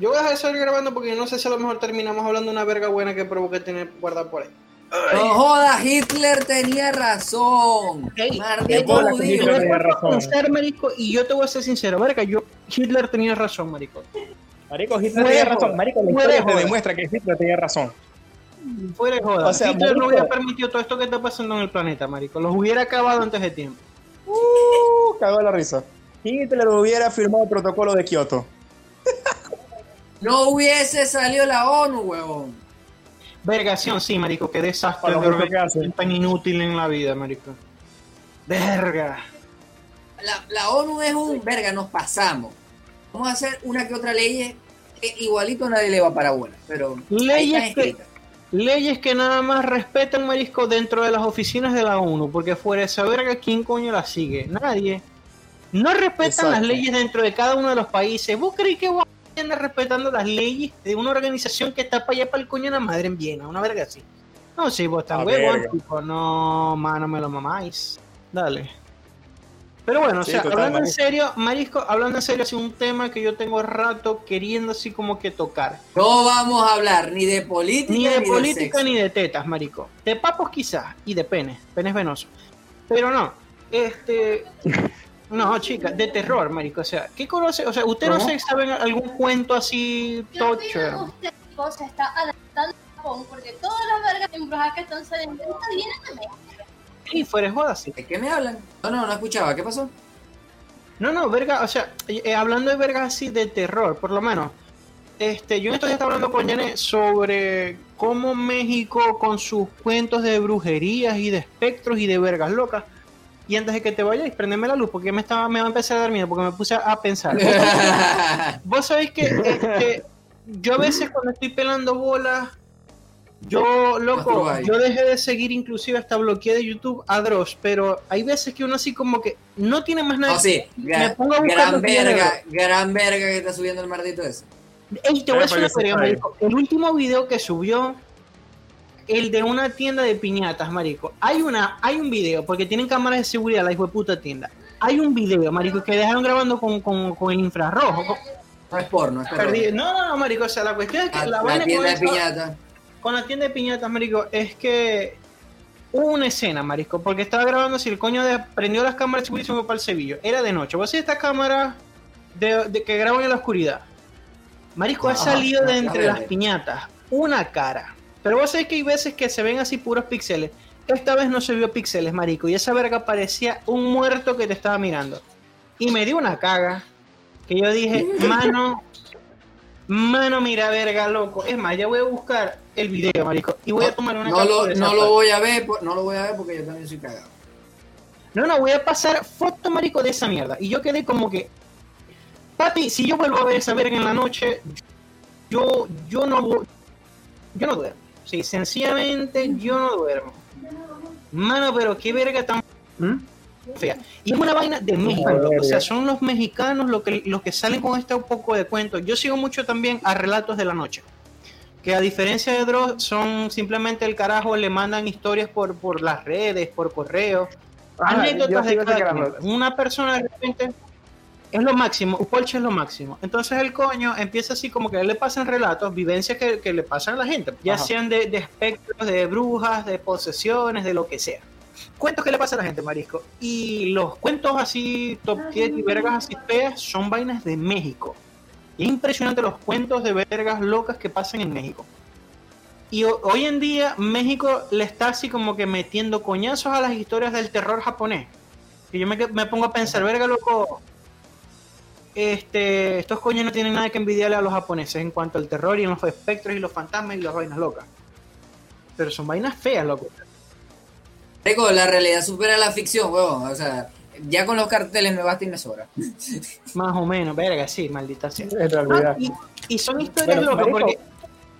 Yo voy a dejar de seguir grabando porque no sé si a lo mejor terminamos hablando de una verga buena que provoqué tener guardada por ahí. No jodas, Hitler tenía razón. Ey, Maldito bola, judío. Hitler tenía Puedo razón. pensar, marico, y yo te voy a ser sincero, verga, yo, Hitler tenía razón, marico. Marico, Hitler tenía razón. Marico, la historia te demuestra que Hitler tenía razón. Fuera de joda. O sea, Hitler no marico- hubiera permitido todo esto que está pasando en el planeta, marico. Los hubiera acabado antes de tiempo. Uh, cagó la risa. Hitler hubiera firmado el protocolo de Kioto. No hubiese salido la ONU, huevón. Vergación, sí, marico, qué desastre Para de que tan inútil en la vida, marico. Verga. La, la ONU es un verga, nos pasamos. Vamos a hacer una que otra ley que igualito nadie le va para bola. Pero Leyes que, leyes que nada más respetan, marisco, dentro de las oficinas de la ONU, porque fuera de esa verga, ¿quién coño la sigue? Nadie. No respetan Exacto. las leyes dentro de cada uno de los países. ¿Vos creéis que vos andas respetando las leyes de una organización que está para allá para el coño de la madre en Viena? Una verga así. No, sí, vos estás Ah, huevón, verga. tipo, no, mano, me lo mamáis. Dale. Pero bueno, Sí, o sea, total, hablando en serio, Marisco, hablando en serio, es un tema que yo tengo rato queriendo así como que tocar. No vamos a hablar ni de política Ni de política sexo. ni de tetas, marico. De papos quizás, y de penes, penes venosos. Pero no, este... No, chica, de terror, marico. O sea, ¿qué conoce? O sea, ¿usted no sé, saben algún cuento así, digo, usted se está adaptando a Japón porque todas las vergas embrujadas que están saliendo ahorita vienen de México. Sí, fuera de joda, sí. ¿De qué me hablan? No, no, no escuchaba. ¿Qué pasó? No, no, verga, o sea, eh, hablando de vergas así de terror, por lo menos. Este, yo estaba hablando con Janet sobre cómo México con sus cuentos de brujerías y de espectros y de vergas locas. Y antes de que te vayas, prendeme la luz porque me estaba, me va a empezar a dar miedo porque me puse a pensar. Vos sabéis que este, yo a veces cuando estoy pelando bolas, yo, loco, yo dejé de seguir inclusive hasta bloqueé de YouTube a Dross, pero hay veces que uno así como que no tiene más nada. No, sí. Me Gran, pongo a buscar gran los videos. verga, gran verga que está subiendo el maldito ese. Ey, te voy a decir una. El último video que subió, el de una tienda de piñatas, marico. Hay una, hay un video, porque tienen cámaras de seguridad, la hijo de puta tienda. Hay un video, marico, que dejaron grabando con, con, con el infrarrojo. con- No es porno, es. Perdí- No, no, no, marico. O sea, la cuestión es que La, la, la vaina tienda de con, eso- piñata. con la tienda de piñatas, marico, es que hubo una escena, marico, porque estaba grabando si el coño de, prendió las cámaras de seguridad y se fue para el Sevillo. Era de noche. Vos estas cámaras de, de que graban en la oscuridad. Marisco ha salido de entre las piñatas una cara. Pero vos sabés que hay veces que se ven así puros píxeles. Esta vez no se vio píxeles, marico. Y esa verga parecía un muerto que te estaba mirando. Y me dio una caga. Que yo dije, mano, mano, mira, verga, loco. Es más, ya voy a buscar el video, marico. Y voy a tomar una No lo, no lo voy a ver, no lo voy a ver porque yo también soy cagado. No, no, voy a pasar foto, marico, de esa mierda. Y yo quedé como que, papi, si yo vuelvo a ver esa verga en la noche, yo, yo no voy, yo no duermo. Sí, sencillamente yo no duermo. Mano, pero qué verga tan ¿Mm? fea. Y es una vaina de México, loco. o sea, son los mexicanos los que, los que salen con este poco de cuentos. Yo sigo mucho también a Relatos de la Noche. Que a diferencia de Dross, son simplemente el carajo, le mandan historias por, por las redes, por correo. Ajá, anécdotas de cada. Una persona de repente es lo máximo, Upolche es lo máximo. Entonces el coño empieza así como que le pasan relatos, vivencias que, que le pasan a la gente, ya Ajá. sean de, de espectros, de brujas, de posesiones, de lo que sea. Cuentos que le pasa a la gente, Marisco. Y los cuentos así, top 10 y vergas así feas, son vainas de México. Y es impresionante los cuentos de vergas locas que pasan en México. Y ho- hoy en día México le está así como que metiendo coñazos a las historias del terror japonés. Y yo me, me pongo a pensar, verga, loco, este, estos coños no tienen nada que envidiarle a los japoneses en cuanto al terror y en los espectros y los fantasmas y las vainas locas. Pero son vainas feas, loco. Rico, la realidad supera la ficción, huevón. O sea, ya con los carteles me basta y me sobra. Más o menos, verga, sí, maldita sea. En realidad. Ah, y, y son historias Bueno, locas porque...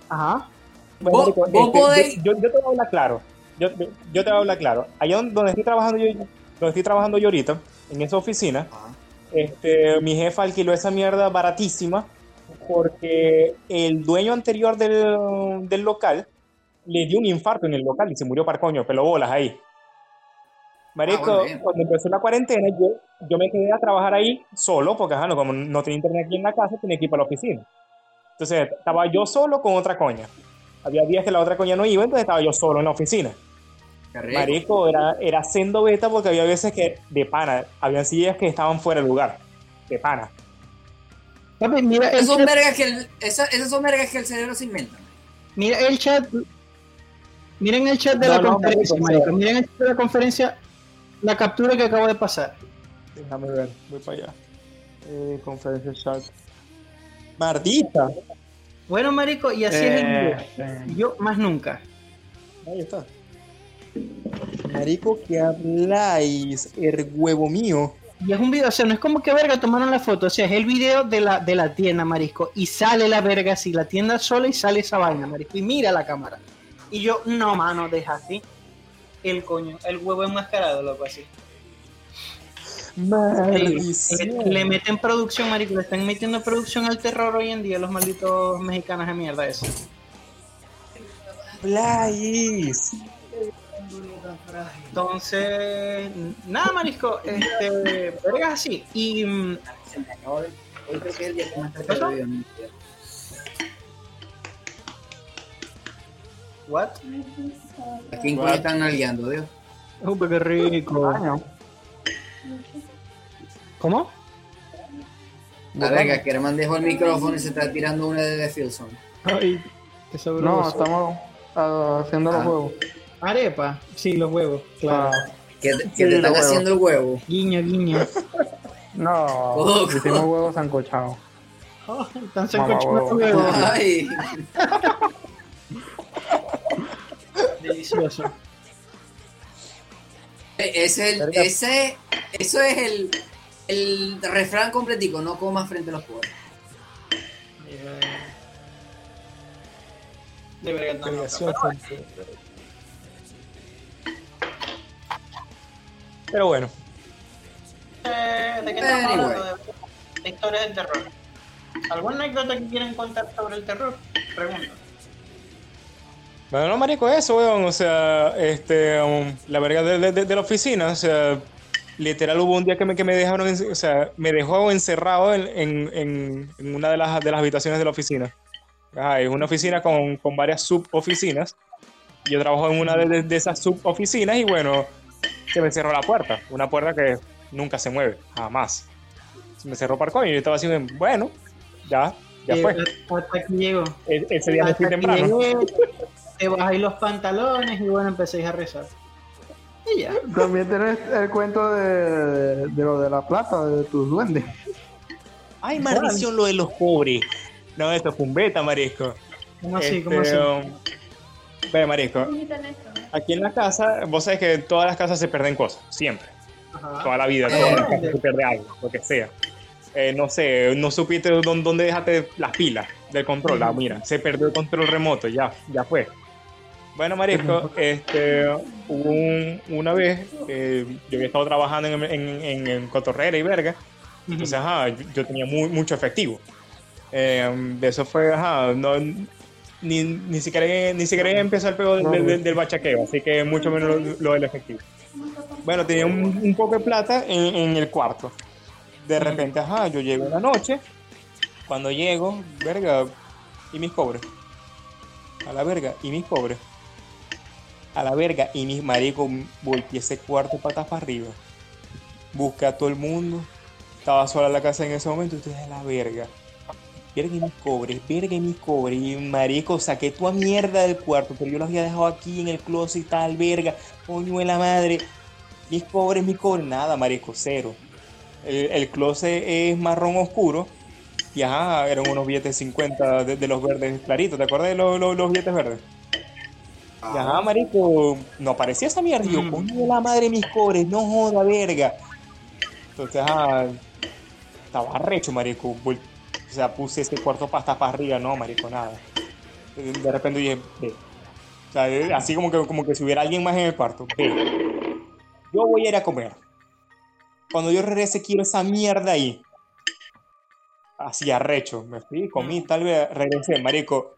Ajá. Bueno, Vos- vos este, podéis- yo, yo- te voy a hablar claro. Yo, te voy a hablar claro. Allá donde donde estoy trabajando yo, donde estoy trabajando yo ahorita, en esa oficina, este, mi jefa alquiló esa mierda baratísima porque el dueño anterior del, del local le dio un infarto en el local y se murió par coño, pelo bolas ahí. Marico, Ah, bueno, cuando empezó la cuarentena, yo, yo me quedé a trabajar ahí solo, porque ajá, no, como no tenía internet aquí en la casa, tenía que ir para la oficina. Entonces estaba yo solo con otra coña. Había días que la otra coña no iba, entonces estaba yo solo en la oficina. Marico, era, era sendo beta porque había veces que, de pana, habían sillas que estaban fuera de lugar. De pana. Papi, mira Esas son vergas que el, esa- esas son vergas que el cerebro se inventa. mira el chat. Miren el chat de la No, conferencia, marico. Miren el chat de la conferencia, la captura que acabo de pasar. Déjame ver, voy para allá. Eh, conferencia chat. Mardita. Bueno, marico, y así es el video. Eh, Yo más nunca. Ahí está. Marico, que habláis? El huevo mío. Y es un video, o sea, no es como que verga tomaron la foto, o sea, es el video de la, de la tienda, marisco, y sale la verga así, la tienda sola y sale esa vaina, marisco, y mira la cámara. Y yo, no, mano, deja así. El coño, el huevo enmascarado, loco, así. Le, le meten producción, marico, le están metiendo producción al terror hoy en día los malditos mexicanos de mierda eso. Entonces, nada, marisco, este, vergas así. Y mm, Se me acabó de- Hoy creo que es el día que más ¿Qué tarde pasó? bebido en mi vida. what? Aquí en Cuba están nalgueando, Dios. Uy, qué rico. ¿Cómo? La verga, que Herman dejó el micrófono y se está tirando una de The Filson. Ay, qué sabroso. No, estamos ah, haciendo los Ah. juegos. Arepa, sí, los huevos, claro. Ah, Que, que Sí, te están huevos. haciendo el huevo. Guiño, guiño. no, Oh. hicimos huevos sancochados. Oh, están huevo. huevos. Ay, Delicioso. ese, es el- ese, eso es el, el refrán completico, no comas frente a los pobres. De verdad, no, no, Pero bueno, Eh, ¿De qué estamos hablando? De, de historias del terror. ¿Alguna anécdota que quieran contar sobre el terror? Pregunta. bueno, no, marico, eso, weón, o sea, este, um, la verga de, de- de- de la oficina, o sea, literal hubo un día que me, que me dejaron, o sea, me dejó encerrado en, en- en- en una de las, de las habitaciones de la oficina. Ajá, es una oficina con, con varias suboficinas. Yo trabajo en una de, de- de esas suboficinas y bueno, se me cerró la puerta, una puerta que nunca se mueve, jamás. Se me cerró coño y yo estaba así, bueno, ya, ya fue. Hasta aquí llegó. E- Ese día me fui temprano. llegué, te bajáis los pantalones y bueno, empecéis a rezar. Y ya. También tenés el cuento de, de lo de la plata, de tus duendes. Ay, maldición lo de los pobres. No, esto fue un beta, marisco. ¿Cómo así? Este, ¿Cómo así? um, ve, marisco. Aquí en la casa, vos sabés que todas las casas se pierden cosas, siempre. Ajá. Toda la vida, todas las casas se pierde algo, lo que sea. Eh, no sé, no supiste dónde, dónde dejaste las pilas del control. Ah, mira, se perdió el control remoto, ya, ya fue. Bueno, Marisco, este, un- una vez, eh, yo había estado trabajando en, en, en- en Cotorrera y Verga, entonces, ajá, yo, yo tenía muy, mucho efectivo. Eh, de eso fue, ajá, no, ni, ni siquiera ni siquiera empezó el pego del, bachaqueo, así que mucho menos lo, del efectivo. Bueno, tenía un, poco de plata en, en el cuarto. De repente, ajá, yo llego en la noche. Cuando llego, verga, y mis cobres. A la verga, y mis cobres. A la verga, y mis maricos, volteé ese cuarto patas para arriba. Busqué a todo el mundo. Estaba sola en la casa en ese momento, estoy a la verga. Verga mis cobres, verga mis cobres. Y marico, saqué tu mierda del cuarto, pero yo los había dejado aquí en el closet y tal, verga. Coño de la madre. Mis cobres, mis cobres, nada, marico, cero. El, el closet es marrón oscuro. Y ajá, eran unos billetes 50 de, de los verdes claritos. ¿Te acuerdas de los, los- los billetes verdes? Y ajá, marico, no parecía esa mierda. Yo, Mm. coño de la madre, mis cobres, no joda, verga. Entonces, ajá, estaba recho, marico. O sea, puse ese cuarto pasta para arriba, no, marico, nada. De repente dije, ve. O sea, así como que, como que si hubiera alguien más en el cuarto, ve. Yo voy a ir a comer. Cuando yo regrese, quiero esa mierda ahí. Así arrecho. Me fui, comí, tal vez regresé, marico.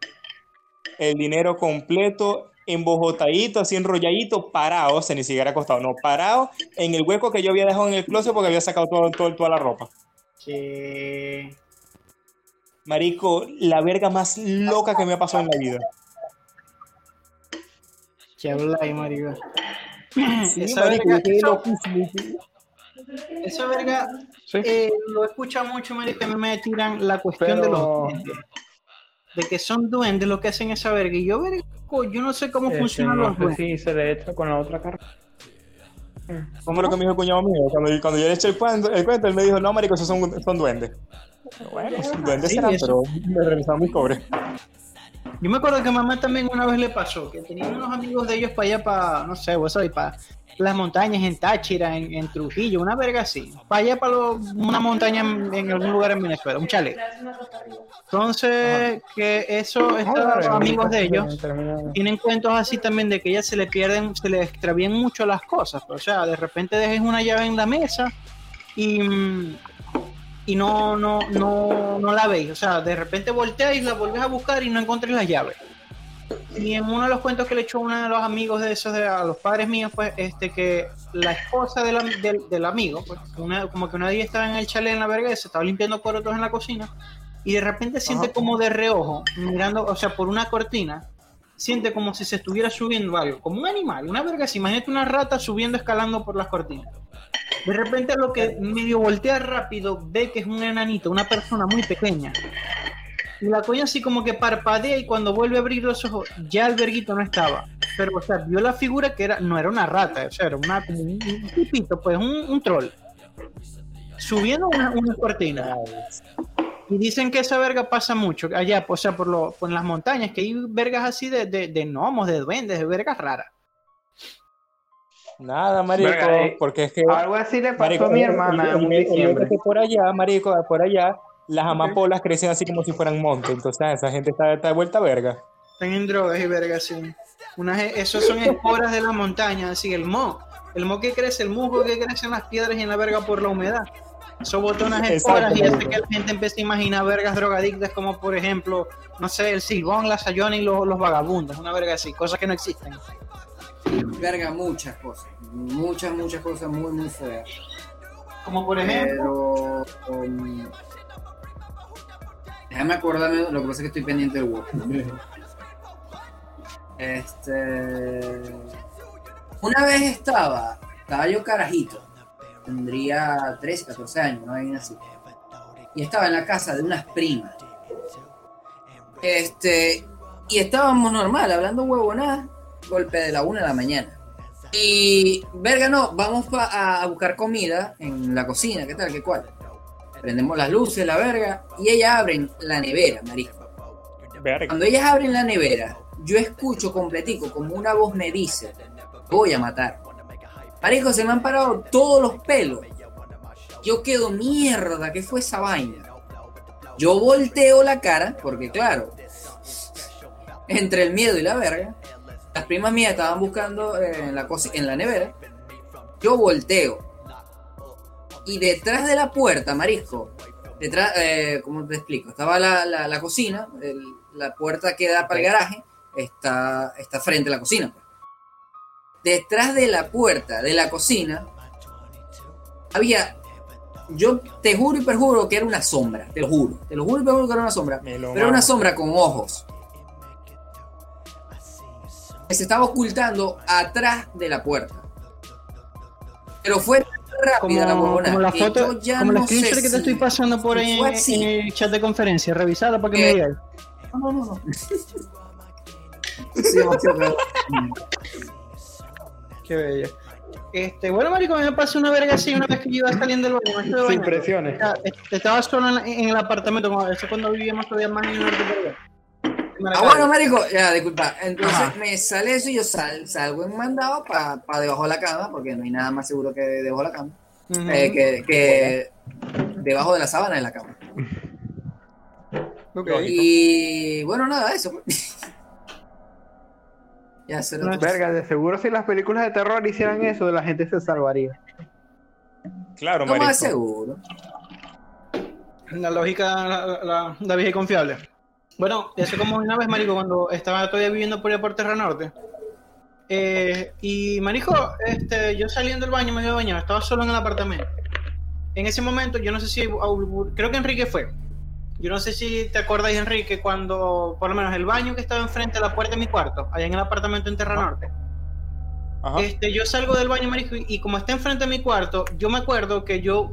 El dinero completo, embojotadito, así enrolladito, parado, o sea, ni siquiera acostado, no, parado en el hueco que yo había dejado en el closet porque había sacado todo, todo- toda la ropa. Que... Marico, la verga más loca que me ha pasado en la vida. ¿Qué habla ahí, marico? Sí, Esa marico, verga- quedé eso- loquísimo. Esa verga Sí. eh, lo escucha mucho, marico, que a mí me tiran la cuestión de los duendes. De que son duendes lo que hacen esa verga. Y yo, verga, yo no sé cómo funcionan no los duendes. si se le echa con la otra cara. ¿Cómo lo que me dijo el cuñado mío? Cuando, cuando yo le eché el cuento, el cuento, él me dijo, no, marico, esos son, son duendes. Bueno, duendes Sí, serán, pero me regresaron mis cobres. Yo me acuerdo que a mamá también una vez le pasó, que tenían unos amigos de ellos para allá, para, no sé, vos sabés, para las montañas en Táchira, en, en Trujillo, una verga así. Para allá, para lo- una montaña en, en algún lugar en Venezuela, un chalet. Entonces, que eso, estos amigos de ellos tienen cuentos así también de que ellas se le pierden, se le extravían mucho las cosas. O sea, de repente dejes una llave en la mesa y, y no, no, no, no la veis. O sea, de repente volteas y la volvés a buscar y no encontré la llave. Y en uno de los cuentos que le echó uno de los amigos de esos, de, a los padres míos, pues, este, que la esposa del, am- del, del amigo, pues, una- como que una día estaba en el chalet en la verga, se estaba limpiando corotos en la cocina, y de repente siente como de reojo, mirando, o sea, por una cortina, siente como si se estuviera subiendo algo, como un animal, una verga así, imagínate una rata subiendo, escalando por las cortinas. De repente lo que medio voltea rápido, ve que es un enanito, una persona muy pequeña. Y la coña así como que parpadea y cuando vuelve a abrir los ojos, ya el verguito no estaba. Pero, o sea, vio la figura que era, no era una rata, o sea, era una, como un, un tipito, pues, un, un troll. Subiendo una, una cortina. Y dicen que esa verga pasa mucho allá, o sea, por, lo, por las montañas, que hay vergas así de, de, de gnomos, de duendes, de vergas raras. Nada, marico, Verga, eh, porque es que... Algo así le pasó Marico, a mi hermana en diciembre. por allá, marico, por allá, las amapolas crecen así como si fueran montes. Entonces, esa gente está, está de vuelta verga. Están en drogas y vergas, sí. Unas, esos son esporas de la montaña, así el mo. El mo que crece, el musgo que crece en las piedras y en la verga por la humedad. Eso bota unas esporas y hace que la gente empiece a imaginar vergas drogadictas como por ejemplo, no sé, el silbón, la sayona y los, los vagabundos, una verga así, cosas que no existen. Verga, muchas cosas. Muchas, muchas cosas muy, muy feas. Como por ejemplo, Pero. um, déjame acordarme, lo que pasa es que estoy pendiente del huevo. Este. Una vez estaba, estaba yo carajito, tendría 13, 14 años, no había así. Y estaba en la casa de unas primas. Este. Y estábamos normal, hablando huevonadas, golpe de la una de la mañana. Y, verga, no, vamos a buscar comida en la cocina, ¿qué tal? ¿Qué cual? Prendemos las luces, la verga, y ellas abren la nevera, marisco. Verga. Cuando ellas abren la nevera, yo escucho completico como una voz me dice, voy a matar. Marisco, se me han parado todos los pelos. Yo quedo mierda, ¿qué fue esa vaina? Yo volteo la cara, porque claro, entre el miedo y la verga, las primas mías estaban buscando eh, en, la cosi- en la nevera. Yo volteo. Y detrás de la puerta, marisco, detrás, eh, ¿cómo te explico? Estaba la, la- la cocina, el- la puerta que da para el garaje, está, está frente a la cocina. pues. Detrás de la puerta de la cocina había, yo te juro y perjuro que era una sombra, te lo juro, te lo juro y perjuro que era una sombra, pero era una sombra con ojos. Que se estaba ocultando atrás de la puerta. Pero fue como, la huevona como la que foto, como la no sé screenshot que te si- estoy pasando por ahí en, el chat de conferencia, revisada para que Eh, me digas. No. Sí. Qué bello. Este, bueno, marico, a mí me pasó una verga así una vez que yo iba saliendo del baño. Sin presiones. Este, Estaba solo en, la- en el apartamento, como eso cuando vivíamos todavía más en el norte Ah, bueno, marico, ya, disculpa. Entonces Ajá. me sale eso y yo sal- salgo en mandado para debajo de la cama, porque no hay nada más seguro que debajo de la cama. Eh, que, que debajo de la sábana de la cama. Ok. Y bueno, nada, eso. ya se lo No, Verga, de seguro si las películas de terror hicieran eso, la gente se salvaría. Claro, No marico. más seguro. La lógica, la, la, la vieja y confiable. Bueno, eso como una vez, marico, cuando estaba todavía viviendo por allá por Terra Norte. Eh, y, marico, este, yo saliendo del baño, me iba a bañar, estaba solo en el apartamento. En ese momento, yo no sé si, creo que Enrique fue. Yo no sé si te acuerdas, Enrique, cuando, por lo menos el baño que estaba enfrente de la puerta de mi cuarto, allá en el apartamento en Terra Norte. Ajá. Este, yo salgo del baño, marico, y como está enfrente de mi cuarto, yo me acuerdo que yo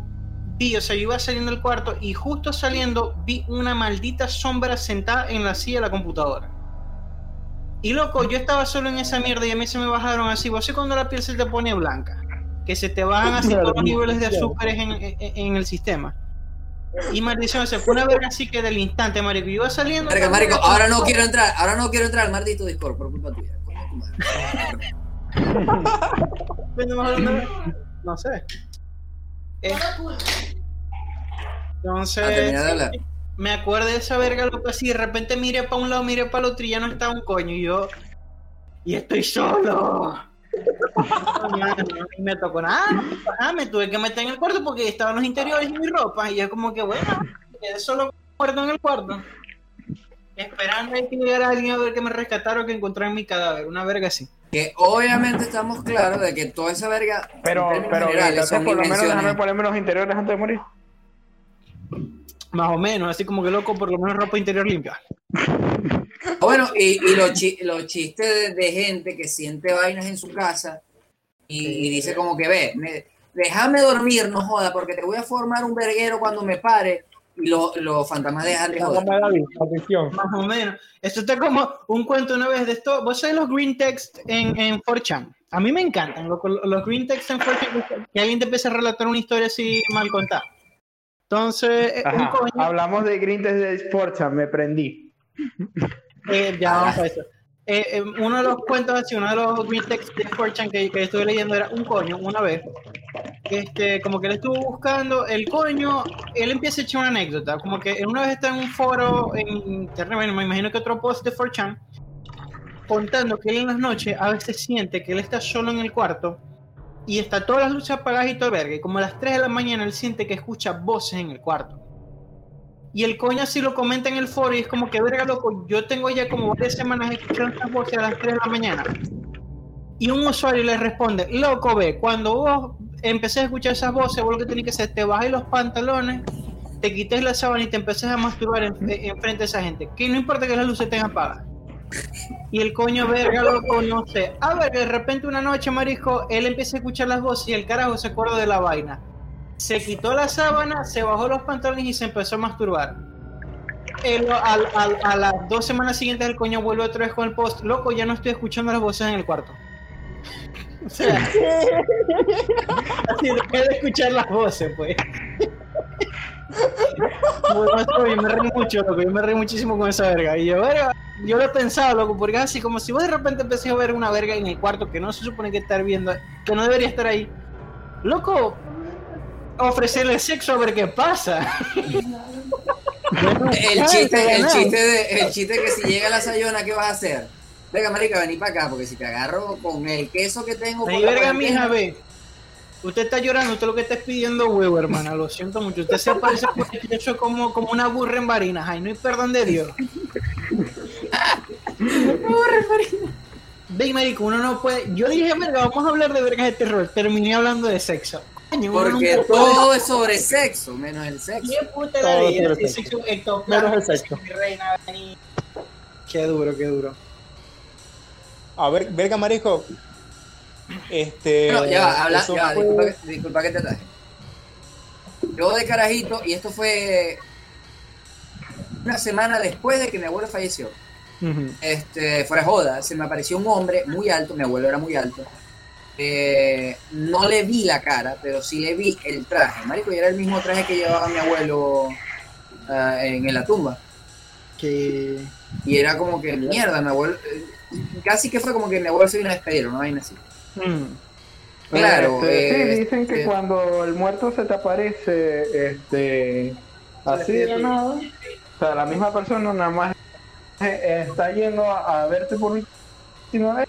vi, o sea, yo iba saliendo del cuarto y justo saliendo vi una maldita sombra sentada en la silla de la computadora. Y loco, yo estaba solo en esa mierda y a mí se me bajaron así. Vos sé cuando la piel se te pone blanca, que se te bajan así todos los niveles de azúcares en, en- en el sistema. Y maldición, se fue una verga así que del instante, marico. Yo iba saliendo. Marico, marico, ahora no quiero entrar, ahora no quiero entrar al maldito Discord por culpa tuya. No sé. Eh, entonces. A terminar de hablar. me acuerdo de esa verga, loco, así, de repente miré para un lado, miré para el otro y ya no estaba un coño, y yo, y estoy solo. Y me tocó nada, me tuve que meter en el cuarto porque estaban los interiores y mi ropa, y yo como que, bueno, quedé solo muerto en el cuarto, esperando a que llegara alguien a ver que me rescatara o que encontraran mi cadáver, una verga así. Que obviamente estamos claros de que toda esa verga, Pero, pero generales, entonces son por lo menos déjame ponerme los interiores antes de morir. Más o menos, así como que loco, por lo menos ropa interior limpia. Bueno, y, y los, chi- los chistes de, de gente que siente vainas en su casa y, y dice como que ve, me- déjame dormir, no joda, porque te voy a formar un verguero cuando me pare. Lo- los fantasmas de atención. Más o menos. Esto está como un cuento una vez de esto. ¿Vos sabés los green text en, en 4chan? A mí me encantan los green text en 4chan. Que alguien te empieza a relatar una historia así mal contada. Entonces, eh, un Ajá, coño, hablamos de Green Test de Sportsa, me prendí. eh, ya vamos a eso. Eh, eh, uno de los cuentos así, uno de los green text de 4chan que, que estuve leyendo era un coño, una vez. Este, como que le estuvo buscando el coño, él empieza a echar una anécdota, como que él una vez está en un foro en internet, me imagino que otro post de 4chan, contando que él en las noches a veces siente que él está solo en el cuarto y está todas las luces apagadas y todo el verga, y como a las 3 de la mañana él siente que escucha voces en el cuarto. Y el coño así lo comenta en el foro y es como que, verga, loco, yo tengo ya como varias semanas escuchando estas voces a las 3 de la mañana. Y un usuario le responde, loco, ve, cuando vos empecés a escuchar esas voces, vos lo que tenés que hacer, te bajes los pantalones, te quites la sábana y te empecés a masturbar en, en a esa gente. Que no importa que las luces estén apagadas. Y el coño verga loco, no sé. A ver, de repente una noche, marico, él empieza a escuchar las voces y el carajo se acuerda de la vaina. Se quitó la sábana, se bajó los pantalones y se empezó a masturbar. Al- a las dos semanas siguientes el coño vuelve otra vez con el post. Loco, ya no estoy escuchando las voces en el cuarto. O sea, así dejé de escuchar las voces, pues. Bueno, yo me reí mucho, loco. Yo me reí muchísimo con esa verga. Y yo, verga, yo lo he pensado, loco, porque así como si vos de repente empecé a ver una verga en el cuarto que no se supone que estar viendo, que no debería estar ahí. Loco, ofrecerle sexo a ver qué pasa. El chiste, el chiste de, el chiste que si llega la sayona, ¿qué vas a hacer? Venga, marica, vení para acá, porque si te agarro con el queso que tengo Ahí, verga, mija, ve. Usted está llorando, usted lo que está es pidiendo huevo, hermana. Lo siento mucho. Usted se parece hecho como, como una burra en varinas. Ay, no hay perdón de Dios. Ve, marico, uno no puede. Yo dije, verga, vamos a hablar de vergas de terror. Terminé hablando de sexo. Porque todo es sobre sexo, menos el sexo. Menos el sexo. mi reina, vení. Qué duro, qué duro. A ver, verga, marico. Este. Bueno, ya va, habla, eso ya va, fue- disculpa, que- disculpa que te ataje. Yo de carajito, y esto fue una semana después de que mi abuelo falleció. Ujú. Este, fuera joda, se me apareció un hombre muy alto, mi abuelo era muy alto. Eh, no le vi la cara, pero sí le vi el traje. Marico, y era el mismo traje que llevaba mi abuelo ah, en, en la tumba. Que. Y era como que mierda, mi abuelo. eh, casi que fue como que mi abuelo se vino a despedir, ¿no? Vaina así. Mm. Claro, Este, eh, sí, dicen que eh, cuando el muerto se te aparece, este, así de la nada, o sea, la misma persona nada más está yendo a, a verte por última vez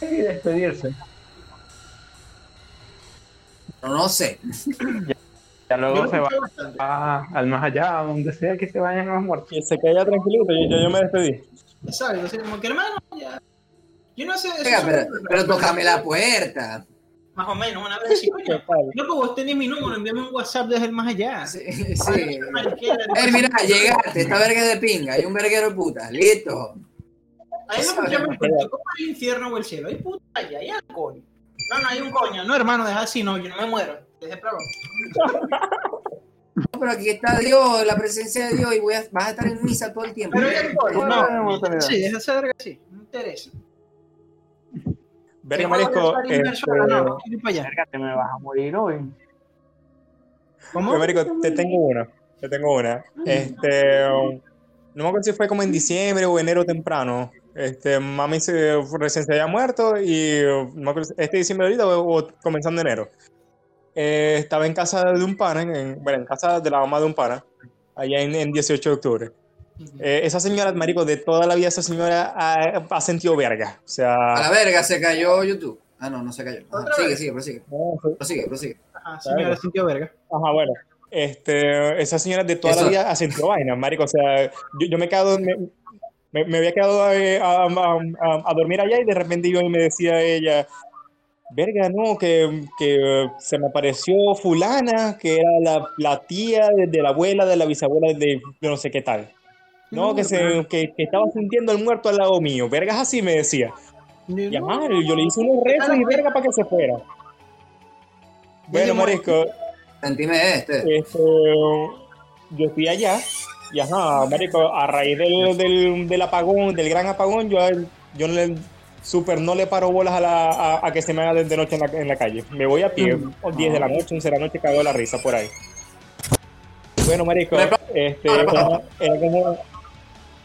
y despedirse. Pero no sé. Ya luego se va a- al más allá, donde sea que se vayan los muertos. Que se caiga tranquilito, yo, yo, yo me despedí. Exacto, así como que hermano, ya. Yo no sé. Venga, pero, pero tócame la puerta. Más o menos, una vez así, coño. Loco, vos tenés mi número, envíame un WhatsApp desde el más allá. Sí, sí. Mira, llegaste, esta verga de pinga, hay un verguero de puta, listo. Ahí no me llaman ¿cómo el infierno o el cielo? Hay puta allá, hay coño. No, no, hay un coño. No, hermano, deja así, no, yo no me muero. Deje No, pero aquí está Dios, la presencia de Dios, y voy a, vas a estar en misa todo el tiempo. Pero hay coño, no. Sí, deja esa verga así, no interesa. Verga, Marisco. Verga, te me vas a morir hoy. Te tengo una. Te tengo una. Este. Um, no me acuerdo si fue como en diciembre o enero temprano. Este, mami se, recién se había muerto y este diciembre ahorita o, comenzando enero. Eh, estaba en casa de un pana, en, bueno, en casa de la mamá de un pana, allá en, en 18 de octubre. Eh, esa señora, marico, de toda la vida esa señora ha, ha, sentido verga. O sea... A la verga se cayó YouTube. Ah, no, no se cayó. sigue, sigue, prosigue. Prosigue, prosigue. Ajá, señora sintió verga. Ajá, bueno. Este, esa señora de toda la vida ha sentido vaina, marico. O sea, yo, yo me he quedado, me, me, había quedado eh, a, a, a, dormir allá y de repente yo me decía ella, verga, no, que, que, se me apareció fulana, que era la, la tía de, de, la abuela, de la bisabuela de, de no sé qué tal. No, que, se, que, que, estaba sintiendo el muerto al lado mío. Vergas así me decía. Y además, yo le hice unos rezos y verga para que se fuera. Bueno, Marisco. Sentime este. este. Yo estoy allá. Y ajá, Marico, a raíz del, del, del, apagón, del gran apagón, yo, yo no le, super no le paro bolas a, la, a, a que se me haga de noche en la, en la, calle. Me voy a pie, 10 de la noche, 11 de la noche, cago de la risa por ahí. Bueno, Marico, este, era, era como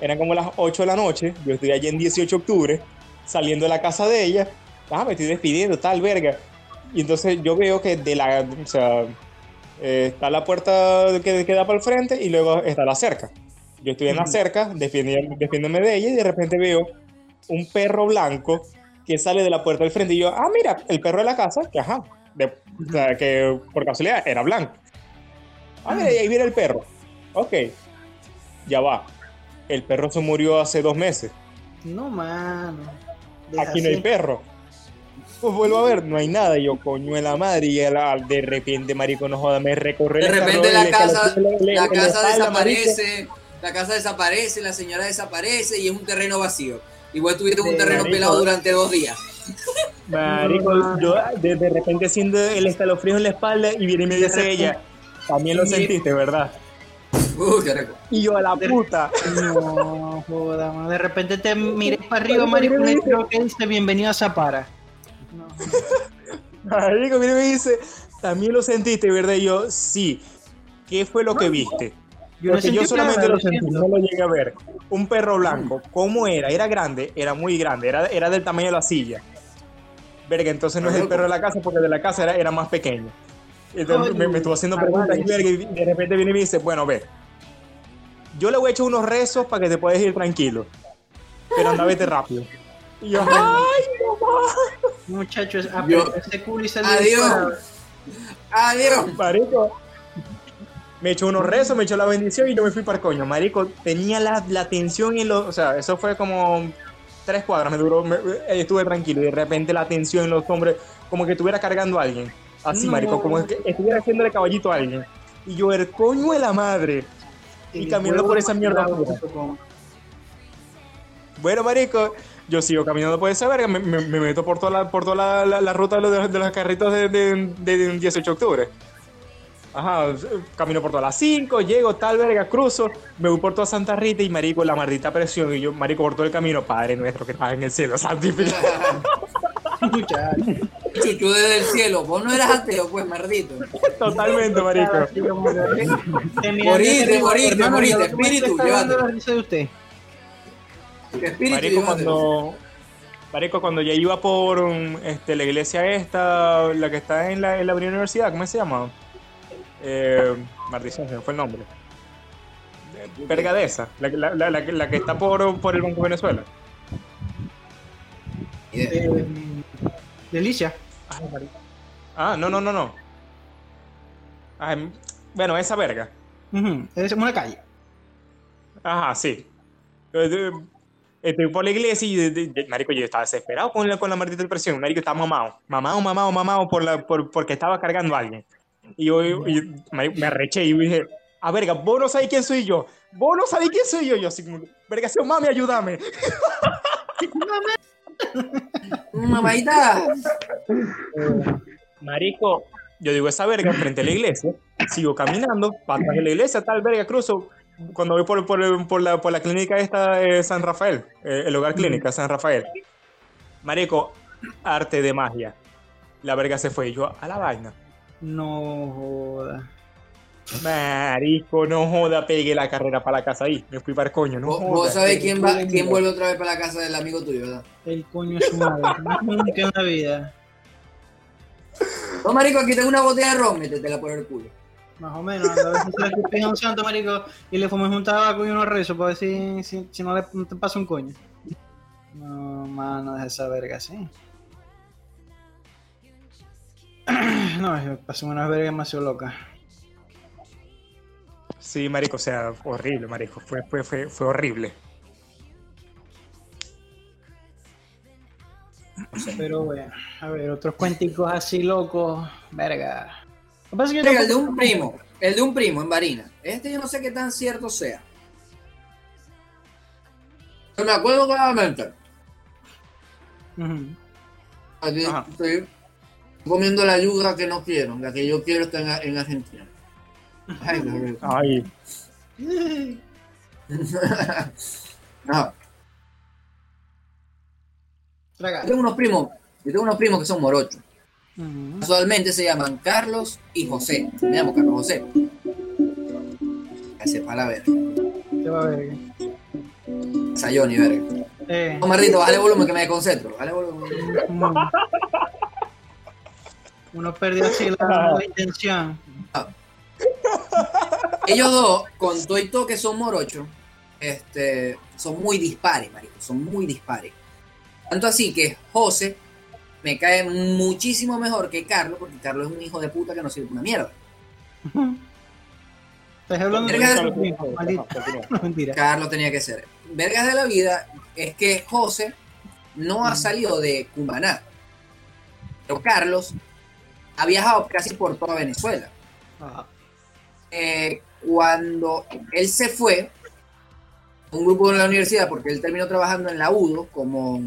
eran como las 8 de la noche, yo estoy allí en 18 de octubre, saliendo de la casa de ella, ah, me estoy despidiendo, tal verga. Y entonces yo veo que de la, o sea, eh, está la puerta que, que, da para el frente y luego está la cerca. Yo estoy en la cerca, defiéndome de ella y de repente veo un perro blanco que sale de la puerta del frente y yo, ah, mira, el perro de la casa, que ajá, de, o sea, que por casualidad era blanco. Ah, mira, ahí viene el perro. Ok, ya va el perro se murió hace dos meses. No, mano. Aquí no hay perro. Pues vuelvo a ver, no hay nada. yo, coño de la madre. Y de repente, marico, no joda, me recorre. De repente la casa, la casa desaparece. La casa desaparece, la señora desaparece y es un terreno vacío. Igual tuviste un terreno pelado durante dos días. Marico, yo de, de repente siento el escalofrío en la espalda y viene y me dice ella, también lo sentiste, ¿verdad? Uh, y yo a la puta. No, joda, De repente te miré para arriba, marico, y creo que dice bienvenido a Zapara. Marico, mire, me dice, también lo sentiste, ¿verdad? Y yo, sí. ¿Qué fue lo que viste? Porque yo solamente lo sentí, no lo llegué a ver. Un perro blanco, ¿cómo era? Era grande, era muy grande, era, era del tamaño de la silla. Verga, entonces no es el perro de la casa porque de la casa era, era más pequeño. Entonces me, me, estuvo haciendo preguntas y de repente viene y me dice, bueno, ve, yo le voy a echar unos rezos para que te puedas ir tranquilo. Pero anda, vete rápido. Y yo, ¡ay, mamá! Muchachos, ese culo y Adiós. Adiós. Marico. Me echó unos rezos, me echó la bendición y yo me fui para el coño. Marico, tenía la, la tensión en los. O sea, eso fue como tres cuadras, me duró. Me, estuve tranquilo y de repente la tensión en los hombres, como que estuviera cargando a alguien. Así, marico, como que estuviera haciéndole caballito a alguien. Y yo, el coño de la madre y caminando por esa mierda. Bueno, marico, yo sigo caminando por esa verga, me, me, meto por toda la, por toda la, la, ruta de los, de los carritos de, de, de, 18 de octubre. Ajá, camino por todas las 5, llego, tal verga, cruzo, me voy por toda Santa Rita y marico, la maldita presión. Y yo, marico, por todo el camino, Padre nuestro que estás en el cielo, santificado. Chuchu desde el cielo. Vos no eras ateo, pues, mardito. Totalmente, marico. moriste, moriste, moriste. Espíritu, llévate. usted? Marico, cuando... Marico, cuando ya iba por este, la iglesia esta, la que está en la, en la Universidad, ¿cómo se llama? Eh, maldición, se me fue el nombre. Pergadesa, la, la, la, la, que está por, por el Banco de Venezuela. Eh, Delicia. Ah, no, no, no, no. bueno, esa verga. Es una calle. Ajá, sí. Estoy por la iglesia y, de- de- de- marico, yo estaba desesperado con la, con la maldita depresión. Marico, estaba mamado, mamado, mamado, mamado por la, por, porque estaba cargando a alguien. Y yo y- marico, me arreché y dije, a verga, vos no sabés quién soy yo. Vos no sabés quién soy yo. Yo así como, verga, sea, mami, ayúdame. Mamadita. Marico, yo digo esa verga frente a la iglesia, sigo caminando, atrás de la iglesia, tal verga, cruzo. Cuando voy por, por, por la, por la clínica esta de San Rafael, eh, el hogar clínica San Rafael. Marico, arte de magia. La verga se fue y yo a la vaina. No joda. Marico, no joda, pegué la carrera para la casa ahí. Me fui para el coño, no Vos, joda. vos sabés quién, va, quién vuelve otra vez para la casa del amigo tuyo, ¿verdad? El coño es su madre. Nunca en la vida. No, marico, aquí tengo una botella de ron, métetela por el culo. Más o menos. A si se le un santo, marico, y le fumes un tabaco y unos rezos para ver si, si, si no, le, no te pasa un coño. No, mano, deja esa verga así. No, yo pasé unas vergas demasiado locas. Sí, marico, o sea, horrible, marico. Fue, fue, fue, fue horrible. Pero bueno, a ver, otros cuenticos así locos, verga. Yo Venga, el de un primo, el de un primo en Barina. Este yo no sé qué tan cierto sea. Pero me acuerdo claramente. Ujú. Aquí Ajá. estoy comiendo la yuca que no quiero, la que yo quiero está en, en Argentina. Ay. Ay, No, yo tengo unos primos, yo tengo unos primos que son morochos. Ujú. Casualmente se llaman Carlos y José. Me llamo Carlos José. Sepa la verga. Te va a. Sayoni, verga. Eh, No, Mardito, bájale volumen que me desconcentro. Bájale volumen. uno, uno perdió así la, la intención. Ellos dos, con todo y todo que son morochos, este, son muy dispares, marico. Son muy dispares. Tanto así que José me cae muchísimo mejor que Carlos, porque Carlos es un hijo de puta que no sirve una mierda. Estás hablando de. No, mentira. Carlos tenía que ser. Vergas de la vida es que José no ha salido de Cumaná. Pero Carlos ha viajado casi por toda Venezuela. Eh, cuando él se fue, un grupo de la universidad, porque él terminó trabajando en la UDO como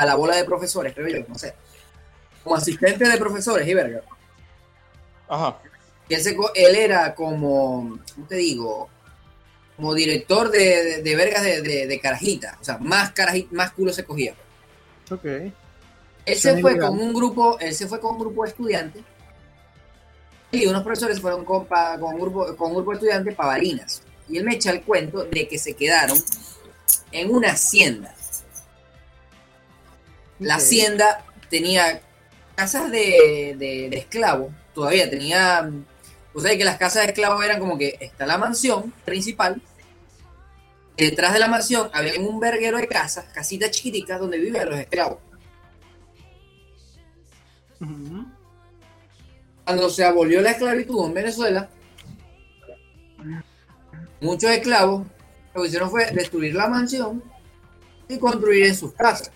a la bola de profesores, creo yo, no sé. Como asistente de profesores y verga. ajá. Y él, se co- él era como, ¿cómo te digo? Como director de, de, de vergas de, de, de carajita. O sea, más, caraji- más culo se cogía. ok. Él se fue con un grupo, él se fue con un grupo de estudiantes. Y unos profesores se fueron con, pa- con, un grupo, con un grupo de estudiantes para Barinas. Y él me echa el cuento de que se quedaron en una hacienda. La hacienda tenía casas de, de, de esclavos, todavía tenía, o sea que las casas de esclavos eran como que está la mansión principal, detrás de la mansión había un verguero de casas, casitas chiquiticas donde vivían los esclavos. Cuando se abolió la esclavitud en Venezuela, muchos esclavos lo que hicieron fue destruir la mansión y construir en sus casas.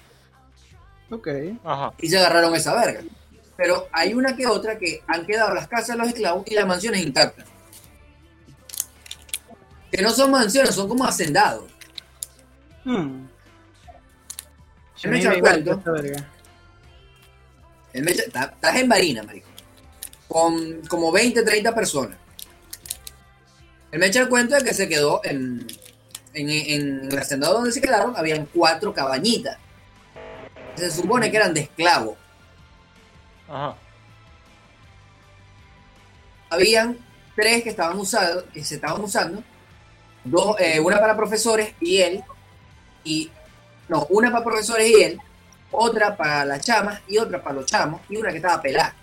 Ok. Ajá. y se agarraron esa verga. Pero hay una que otra que han quedado las casas de los esclavos y las mansiones intactas. Que no son mansiones, son como hacendados. Hmm. Yo me igual cuento. Estás en Barina, marico. Con como 20, 30 personas. Él me echa el cuento de que se quedó en, en, en el hacendado donde se quedaron, habían cuatro cabañitas. Se supone que eran de esclavos. Ajá. habían tres que estaban usando, que se estaban usando, dos, eh, una para profesores y él, y no, una para profesores y él, otra para las chamas y otra para los chamos, y una que estaba pelada.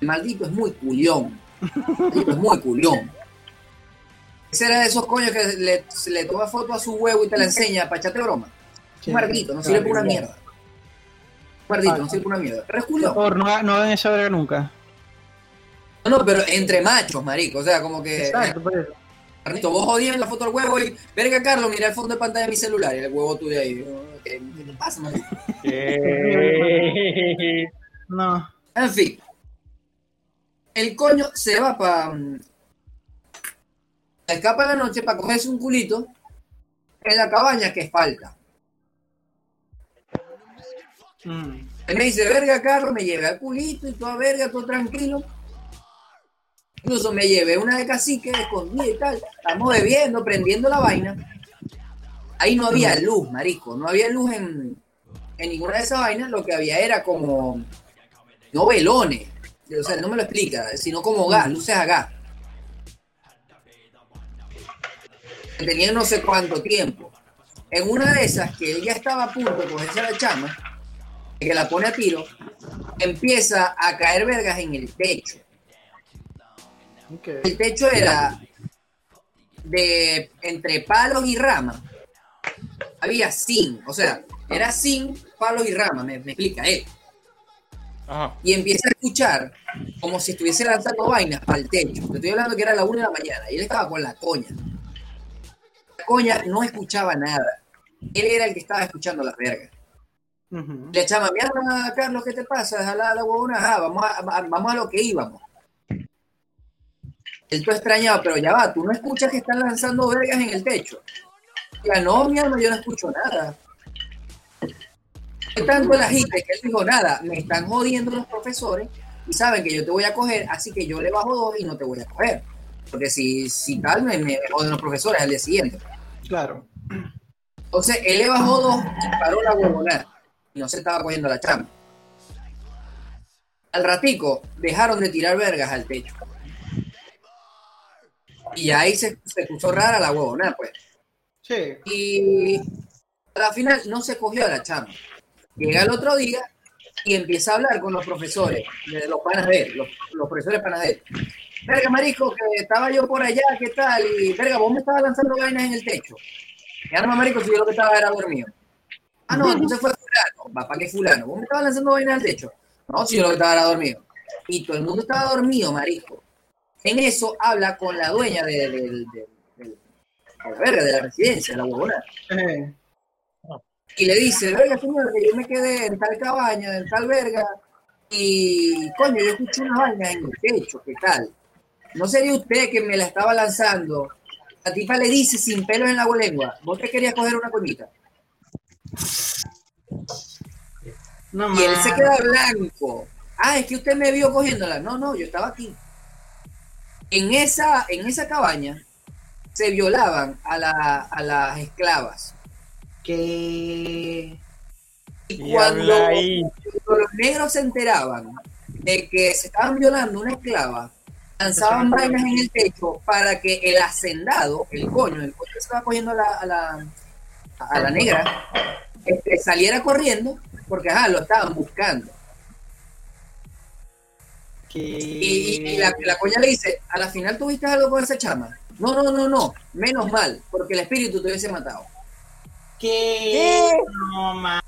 El maldito es muy culión. El maldito es muy culión. Ese era de esos coños que le, toma foto a su huevo y te la enseña para echarte broma. Un maldito, no sirve para una mierda. No sirve para una mierda. Pero es Por culión. favor, no, no hagan esa verga nunca. No, no, pero entre machos, marico. O sea, como que. Exacto, por eso. Carlito, vos jodías la foto del huevo y, verga, Carlos, mira el fondo de pantalla de mi celular y el huevo tuyo ahí. ¿Qué, te pasa? Eh, No. En fin. El coño se va para. Escapa en la noche para cogerse un culito en la cabaña que falta. Mm. Él me dice, verga, Carlos, me llevé al culito y toda verga, todo tranquilo. Incluso me llevé una de cacique, escondida y tal. Estamos bebiendo, prendiendo la vaina. Ahí no había luz, marico. No había luz en, en ninguna de esas vainas. Lo que había era como. No velones. O sea, no me lo explica, sino como gas, luces a gas. Que Tenían no sé cuánto tiempo. En una de esas, que él ya estaba a punto de cogerse a la chama, que la pone a tiro, empieza a caer vergas en el techo. El techo era de entre palos y ramas. Había zinc, o sea, era zinc, palos y ramas, me, me explica él. Ajá. Y empieza a escuchar como si estuviese lanzando vainas al techo. Te estoy hablando que era la una de la mañana y él estaba con la coña. La coña no escuchaba nada. Él era el que estaba escuchando las vergas. Ujú. Le echaba, mierda, Carlos, ¿qué te pasa? Deja la, la huevona, vamos a, a- vamos a lo que íbamos. Él todo extrañado, pero ya va, tú no escuchas que están lanzando vergas en el techo. Ya no, mi alma, yo no escucho nada. Fue tanto el agite que él dijo, nada, me están jodiendo los profesores y saben que yo te voy a coger, así que yo le bajo dos y no te voy a coger. Porque si, si tal, me, me joden los profesores al día siguiente. Claro. Entonces él le bajó dos y paró la huevonada. Y no se estaba cogiendo la chamba. Al ratico dejaron de tirar vergas al techo. Y ahí se, se puso rara la huevonada, pues. Sí. Y a la final no se cogió a la chamba. Llega el otro día y empieza a hablar con los profesores, de los panas de él, los, los profesores panas de él. Verga, marico, que estaba yo por allá, ¿qué tal? Y, verga, vos me estabas lanzando vainas en el techo. Y arma, marico, si yo lo que estaba era dormido. Ah, no, entonces fue fulano. ¿para qué fulano? ¿Vos me estabas lanzando vainas al techo? No, si yo lo que estaba era dormido. Y todo el mundo estaba dormido, marico. En eso habla con la dueña de, de- la verga, de la residencia, de la huevona y le dice, verga, señor, que yo me quedé en tal cabaña, en tal verga, y coño, yo escuché una vaina en el techo, ¿qué tal? ¿No sería usted que me la estaba lanzando? La tipa le dice sin pelos en la lengua, ¿vos te querías coger una coñita? No Y él se queda blanco. Ah, es que usted me vio cogiéndola. No, no, yo estaba aquí. En esa, en esa cabaña se violaban a, la- a las esclavas. Que. Y cuando, los negros se enteraban de que se estaban violando una esclava, lanzaban vainas en el techo para que el hacendado, el coño, el coño que se estaba cogiendo a la, a la, a la negra, este, saliera corriendo porque ajá, lo estaban buscando. Y, y- y la, la coña le dice, a la final tuviste algo con esa chama. No, no, no, no, menos mal, porque el espíritu te hubiese matado. Que. No más.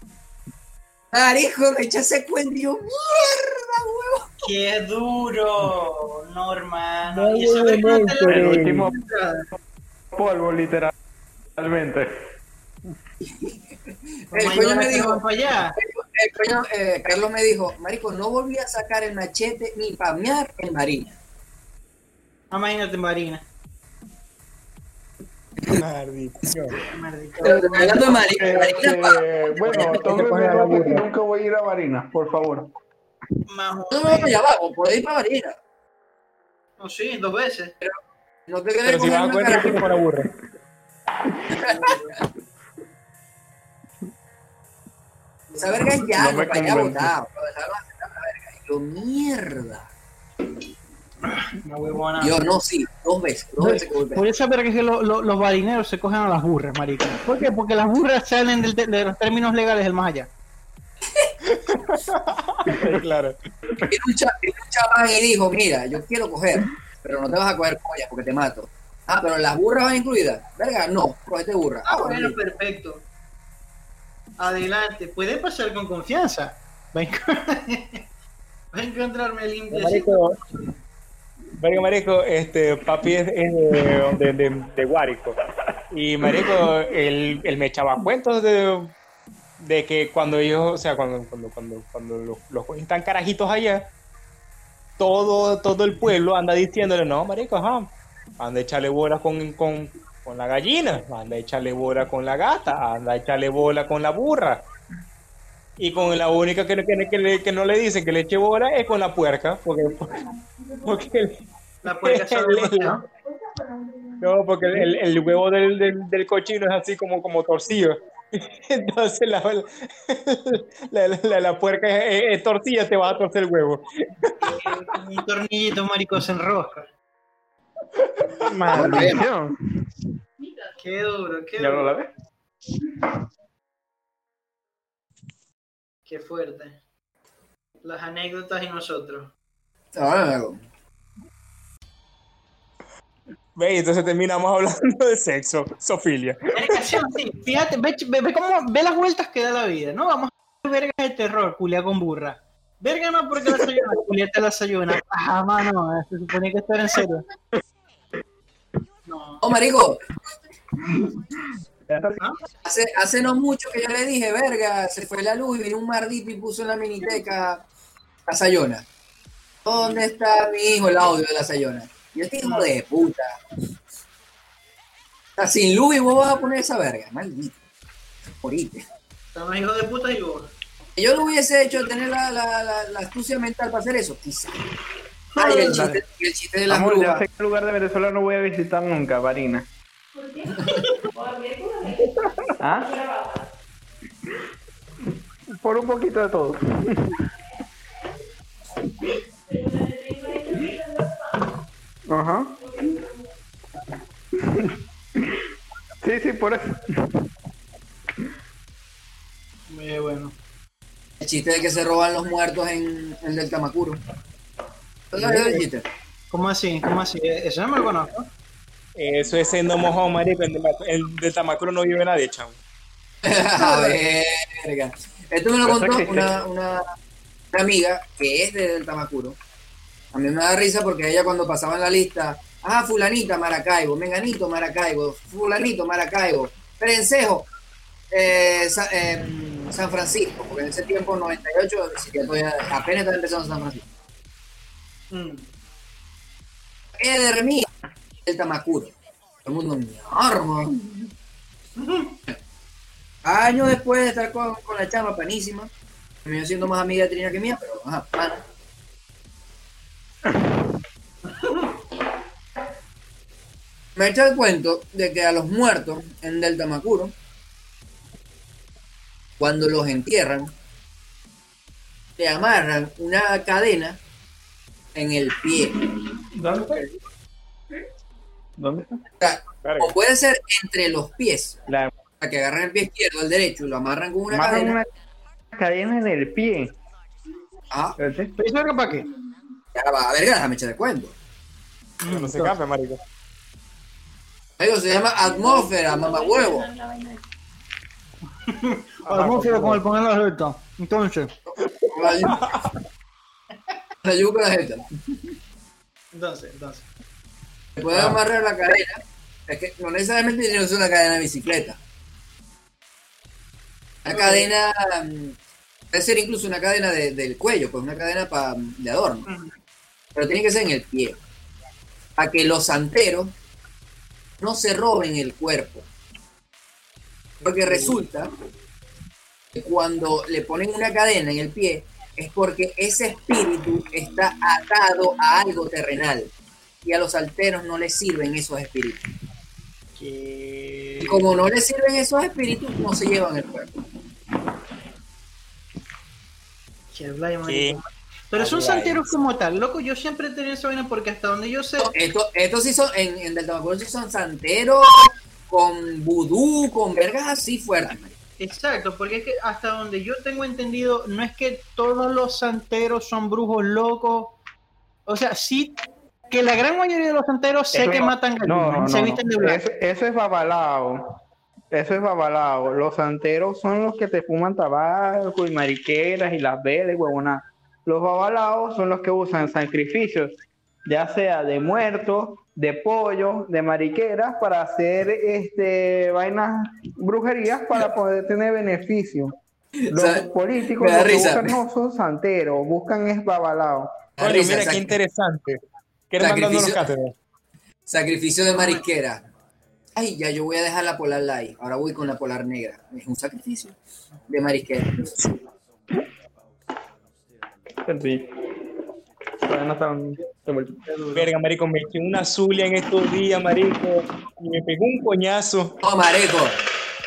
Marijo, me echa ese cuento y yo, mierda, huevo. Qué duro. No, hermano. No, y eso es no, no El último polvo, literalmente. El coño me dijo, allá. el coño, eh, Carlos me dijo, Marico, no volví a sacar el machete ni pamear en Marina. Imagínate, Marina. Maldición. Maldito. Pero hablando de Marina, Eh, Marina, pa- bueno, burra. nunca voy a ir a Marinas, por favor. Más o no, no, ya abajo, por ir para Marina. No, sí, dos veces. No te quedes Pero si vas a cara. tiempo por aburre. Esa verga es ya, No me allá botado. yo, mierda. Una huevona. Yo, no, sí, dos veces, dos veces. Por eso es que lo- lo- los marineros se cogen a las burras, marica. ¿Por qué? Porque las burras salen del- de los términos legales del más allá. claro. Vino un, cha- vino un chamán y dijo, mira, yo quiero coger, pero no te vas a coger pollas porque te mato. Ah, pero las burras van incluidas. Verga, no, cogete burra. Ah, bueno, perfecto. Adelante. Puede pasar con confianza. Va a, encontrarme limpio. Marico, Marico, marico, este, papi es, de, de, Guárico. Y marico, él, él me echaba cuentos de, que cuando ellos, o sea, cuando, cuando, cuando, cuando los, están carajitos allá, todo, todo el pueblo anda diciéndole, no, marico, ajá, anda a echarle bola con, con, con la gallina, anda a echarle bola con la gata, anda a echarle bola con la burra. Y con la única que, que, que, le- que no le dicen que le eche bola es con la puerca, porque, porque La puerca el- demasiado. no, porque el, el huevo del, del, del cochino es así como, como torcido. Entonces la, la, la, la- la puerca es, es torcida, te va a torcer el huevo. Un tornillito, marico, se enrosca. Maldición. Qué duro, qué ¿Ya no la duro. ves? Qué fuerte. Las anécdotas y nosotros. Ahora, Ve, y entonces terminamos hablando de sexo, Sofilia. Sí. Fíjate, ve, ve, ve cómo, ve las vueltas que da la vida, ¿no? Vamos a ver vergas de terror, culia con burra. Verga no porque la sayuna, culiate la sayuna. Ah, mano, se supone que esto era en serio. No. Oh, marico, está. hace, hace no mucho que yo le dije, verga, se fue la luz y vino un mardito y puso en la miniteca la Sayona. ¿Dónde está mi hijo el audio de la Sayona? Y este hijo de puta. Sea, sin luz y vos vas a poner esa verga, maldito. Morite. Estamos hijos de puta y vos. Yo lo hubiese hecho tener la, la, la, la astucia mental para hacer eso, quizá. Ay, el chiste, el chiste de las Amor, ya sé qué lugar de Venezuela no voy a visitar nunca, Varina. ¿Ah? Por un poquito de todo. Ajá. Sí, sí, por eso. Muy bueno. El chiste de que se roban los muertos en, en el Tamacuro. ¿Cómo así? ¿Cómo así? Eso no me lo conozco. Eso es siendo mojón, marico. El, de- el de Tamacuro no vive nadie, chavo. A verga. Esto me lo contó una, una, una amiga que es de del Tamacuro. A mí me da risa porque ella cuando pasaba en la lista, ah, fulanita, Maracaibo, menganito, Maracaibo, fulanito, Maracaibo, Perencejo, eh, Sa- em, San Francisco, porque en ese tiempo, 98, sí que todavía apenas estaba empezando San Francisco. Mm. Eder Mía, el Tamacuro. El mundo, "Mierda". Años después de estar con, con la chama panísima, terminó siendo más amiga de Trina que mía, pero ajá, pana. Me echa el cuento de que a los muertos en Delta Macuro, cuando los entierran, le amarran una cadena en el pie. ¿Dónde está? ¿Dónde está? O sea, Verga. o puede ser entre los pies, La para que agarren el pie izquierdo al derecho y lo amarran con una amarran cadena. una cadena en el pie. ¿Pero eso para qué? ya va, a ver, déjame echar el cuento. No se escape, marico. Amigo, se llama atmósfera, mamahuevo. Atmósfera con el poner la. Entonces, La yu- la yuca de la jeta. entonces, entonces. Se puede amarrar la cadena. Es que no necesariamente tiene que ser una cadena de bicicleta. Una cadena. mm, Puede ser incluso una cadena de- del cuello, pues una cadena pa- de adorno. Pero tiene que ser en el pie. Para que los santeros no se roben el cuerpo. Porque resulta que cuando le ponen una cadena en el pie es porque ese espíritu está atado a algo terrenal. Y a los santeros no les sirven esos espíritus. Que... Y como no les sirven esos espíritus, no se llevan el cuerpo. Pero son santeros como tal, loco. Yo siempre he tenido esa vaina porque hasta donde yo sé, Esto, estos sí son, en, en Del Tamacuro sí son santeros con vudú, con vergas así fuertes. Exacto, porque es que hasta donde yo tengo entendido, no es que todos los santeros son brujos locos. O sea, sí que la gran mayoría de los santeros sé que no- matan gallinas, No, no, se visten de blanco. Eso, eso es babalao. Eso es babalao. Los santeros son los que te fuman tabaco y mariqueras y las velas y huevonas. Los babalaos son los que usan sacrificios ya sea de muertos, de pollo, de mariqueras, para hacer este vainas brujerías para poder tener beneficio. Los políticos lo que buscan no son santeros, buscan es babalao. Risa, mira qué interesante. ¿Qué eres mandándonos Sacrificio. de marisquera. Ay, ya yo voy a dejar la polar light. Ahora voy con la polar negra. Es un sacrificio de marisquera. Todavía no están. Verga, marico, me eché una zulia en estos días, marico, y me pegó un coñazo. No, marico.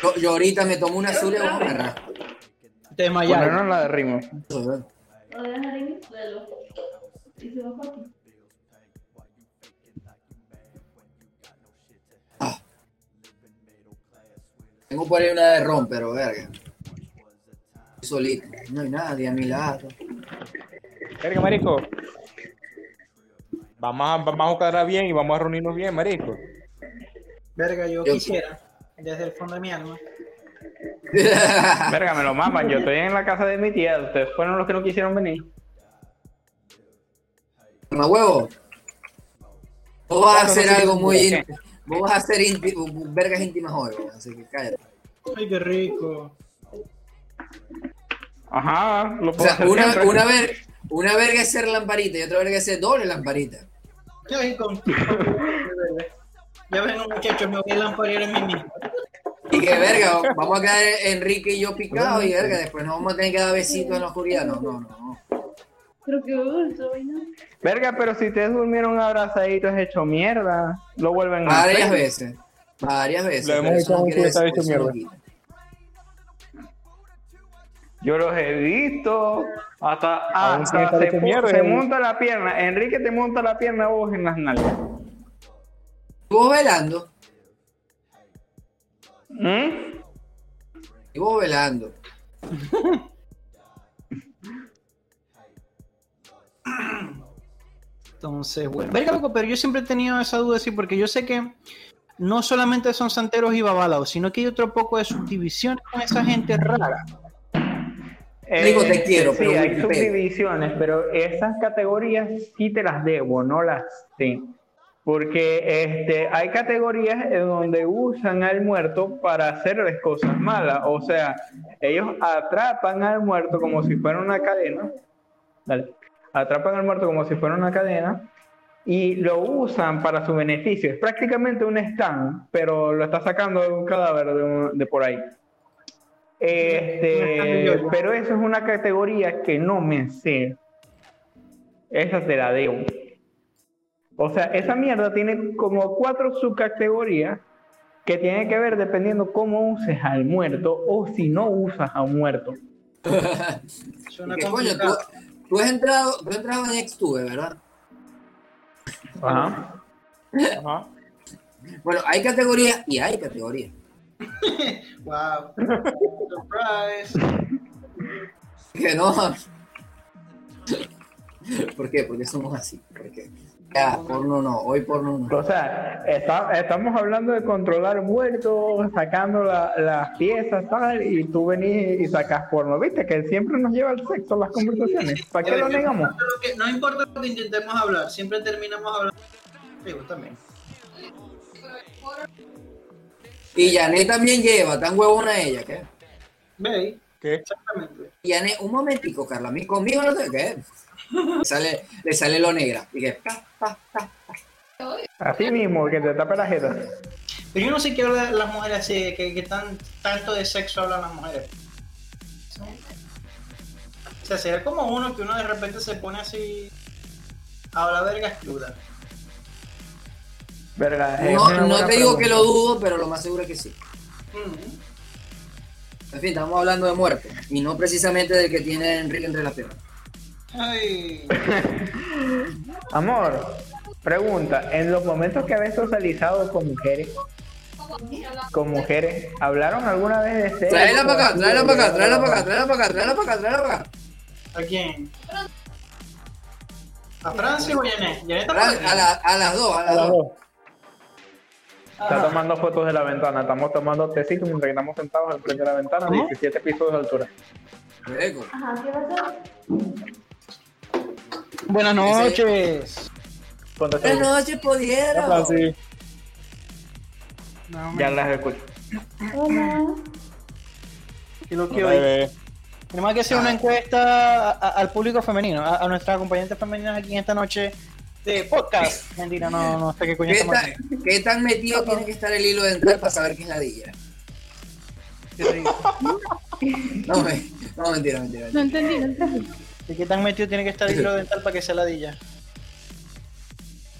Yo, yo ahorita me tomo una azul y voy a agarrar. Te desmayaron. Ponernos la de ritmo. Lo dejaré en el suelo. Y se va para aquí. Tengo por ahí una de ron, pero verga. Solito. No hay nadie a mi lado. Verga, marico. Vamos a, vamos a bien y vamos a reunirnos bien, marico. Verga, yo, Yo- quisiera, desde el fondo de mi alma. Verga, me lo maman. Yo estoy en la casa de mi tía. Ustedes fueron los que no quisieron venir. Mamá huevo. Vos vas a hacer algo muy íntimo. Vos vas a hacer ínti- vergas íntimas hoy, así que cállate. Ay, qué rico. Ajá, lo O puedo sea, hacer una, siempre. una, ver, una verga es ser lamparita y otra verga es ser doble lamparita. Ay, con... Ya ven, muchachos, me voy a lamparear en mí mismo. Y que verga, vamos a quedar Enrique y yo picados y verga, después nos vamos a tener que dar besitos en la oscuridad. No, no, no. Pero qué gusto, vaina. Verga, pero si ustedes durmieron abrazaditos hecho mierda, lo vuelven a Varias hacer. veces. Varias veces. Lo hemos hecho no hecho no mierda. Yo los he visto. Hasta, ah, hasta se, pu- mierda, se monta la pierna. Enrique te monta la pierna vos en las nalgas. Vos velando. ¿Mm? Y vos velando. Entonces, bueno. Verga, loco, pero yo siempre he tenido esa duda, sí, porque yo sé que no solamente son santeros y babalaos, sino que hay otro poco de subdivisiones con esa gente rara. Digo, te quiero, sí, pero hay Wikipedia. subdivisiones, pero esas categorías sí te las debo, no las sé. Porque este, hay categorías en donde usan al muerto para hacerles cosas malas. O sea, ellos atrapan al muerto como si fuera una cadena. Dale. Atrapan al muerto como si fuera una cadena y lo usan para su beneficio. Es prácticamente un stand, pero lo está sacando de un cadáver de, un- de por ahí. Este, pero eso es una categoría que no me sé. Esa te la debo. O sea, esa mierda tiene como cuatro subcategorías que tienen que ver dependiendo cómo uses al muerto o si no usas a un muerto. Coño, tú, tú has entrado, tú has entrado en Xtube, ¿verdad? Ajá. Ajá. Bueno, hay categorías y hay categorías. Wow. Surprise. Que no. ¿Por qué? Porque somos así. Porque ya, porno no, hoy porno no. O sea, está- estamos hablando de controlar muertos, sacando la- las piezas, tal, y tú venís y sacas porno. ¿Viste? Que siempre nos lleva al sexo las conversaciones. ¿Para qué lo negamos? Lo que- no importa lo que intentemos hablar, siempre terminamos hablando. Sí, vos también. Y Janet también lleva, tan huevona ella, ¿qué? Ve, ¿Qué? exactamente. Y Janet, un momentico, Carla, a mí conmigo no sé qué. Le sale, le sale lo negra. Y que, pa, pa, pa. Así mismo, que te tape la jeta. Pero yo no sé qué hablan las mujeres así, que, que tan, tanto de sexo hablan las mujeres. O sea, sería como uno que uno de repente se pone así a la verga cruda. Verga, No, no te digo que lo dudo, pero lo más seguro es que sí. En fin, estamos hablando de muerte. Y no precisamente del que tiene Enrique entre las piernas. Ay, Amor, pregunta, en los momentos que habéis socializado con mujeres, con mujeres, ¿hablaron alguna vez de sexo? Tráela para acá, tráela para acá, tráela para acá, tráela para acá, tráela para acá, tráela para acá. ¿a quién? ¿A Francia o a Janet? A, la- a las dos, a A las las dos. dos. Está tomando fotos de la ventana, estamos tomando tecito mientras que estamos sentados enfrente de la ventana, ¿Cómo? 17 pisos de altura. Ajá, ¿qué pasó? Buenas noches. Buenas noches, pudieron. sí. No, Ya las escucho. Hola. que lo que hoy. Tenemos que hacer una encuesta a- a- al público femenino, a, a nuestras acompañantes femeninas aquí en esta noche de podcast. Mentira, no, no sé qué coño ¿Qué, estamos tan, qué tan metido tiene que estar el hilo dental para saber qué es ladilla? haciendo. No, me, no mentira, mentira. No entendí, no entendí. ¿De qué tan metido tiene que estar el hilo dental para que sea ladilla?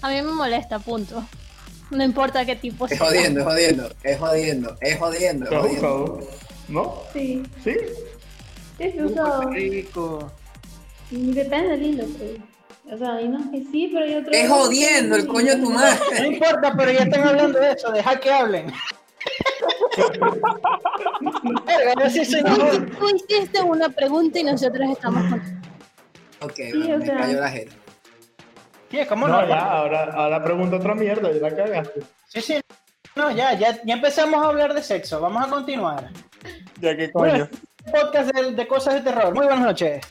A mí me molesta, punto. No importa qué tipo Es sea. jodiendo, es jodiendo, es jodiendo, es jodiendo, es ¿Lo has jodiendo. usado? ¿No? Sí, ¿Sí? sí, usado. Rico. Depende del hilo, pues. O sea, hay unos que sí, pero hay otros Es jodiendo, el coño de tu No madre. importa, pero ya están hablando de eso, deja que hablen. Verga, no sé si no- Tú, hiciste una pregunta y nosotros estamos con... Ok, Sí, bueno, me sea- cayó la gente. Sí, ¿cómo no? No, ya, ahora, ahora pregunto otra mierda, ya la cagaste. Sí, sí. No, ya, ya, ya empezamos a hablar de sexo. Vamos a continuar. Ya que coño. Podcast de, de cosas de terror. Muy buenas noches.